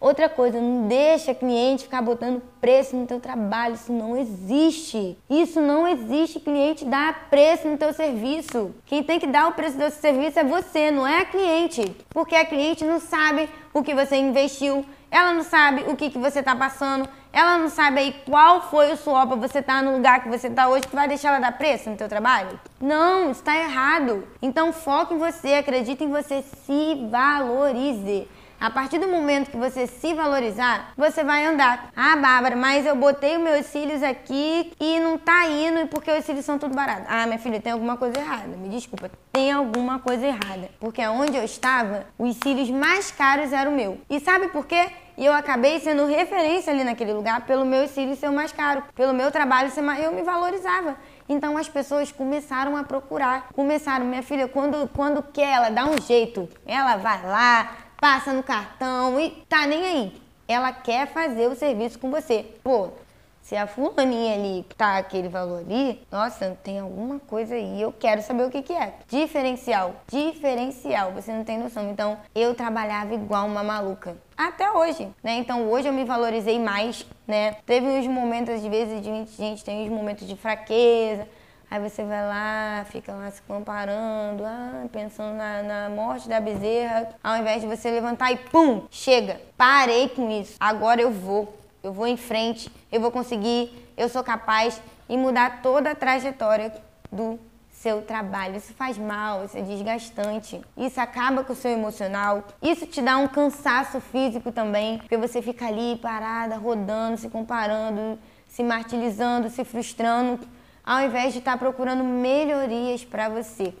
Outra coisa, não deixa cliente ficar botando preço no teu trabalho, isso não existe. Isso não existe, cliente dar preço no teu serviço. Quem tem que dar o preço do seu serviço é você, não é a cliente. Porque a cliente não sabe o que você investiu, ela não sabe o que, que você está passando, ela não sabe aí qual foi o suor para você estar tá no lugar que você está hoje que vai deixar ela dar preço no teu trabalho? Não, está errado. Então foque em você, acredite em você, se valorize. A partir do momento que você se valorizar, você vai andar. Ah, Bárbara, mas eu botei os meus cílios aqui e não tá indo porque os cílios são tudo baratos. Ah, minha filha, tem alguma coisa errada. Me desculpa, tem alguma coisa errada. Porque onde eu estava, os cílios mais caros eram o meu. E sabe por quê? E eu acabei sendo referência ali naquele lugar pelo meu cílios ser o mais caro, pelo meu trabalho ser mais... Eu me valorizava. Então as pessoas começaram a procurar. Começaram, minha filha, quando, quando quer, ela dá um jeito. Ela vai lá, passa no cartão e tá nem aí. Ela quer fazer o serviço com você. Pô, se a fulaninha ali tá aquele valor ali, nossa, tem alguma coisa aí, eu quero saber o que que é. Diferencial, diferencial, você não tem noção. Então, eu trabalhava igual uma maluca. Até hoje, né? Então, hoje eu me valorizei mais, né? Teve uns momentos, às vezes, de gente tem uns momentos de fraqueza, Aí você vai lá, fica lá se comparando, ah, pensando na, na, morte da bezerra, ao invés de você levantar e pum, chega. Parei com isso. Agora eu vou. Eu vou em frente, eu vou conseguir, eu sou capaz e mudar toda a trajetória do seu trabalho. Isso faz mal, isso é desgastante. Isso acaba com o seu emocional. Isso te dá um cansaço físico também, porque você fica ali parada, rodando, se comparando, se martirizando, se frustrando ao invés de estar procurando melhorias para você.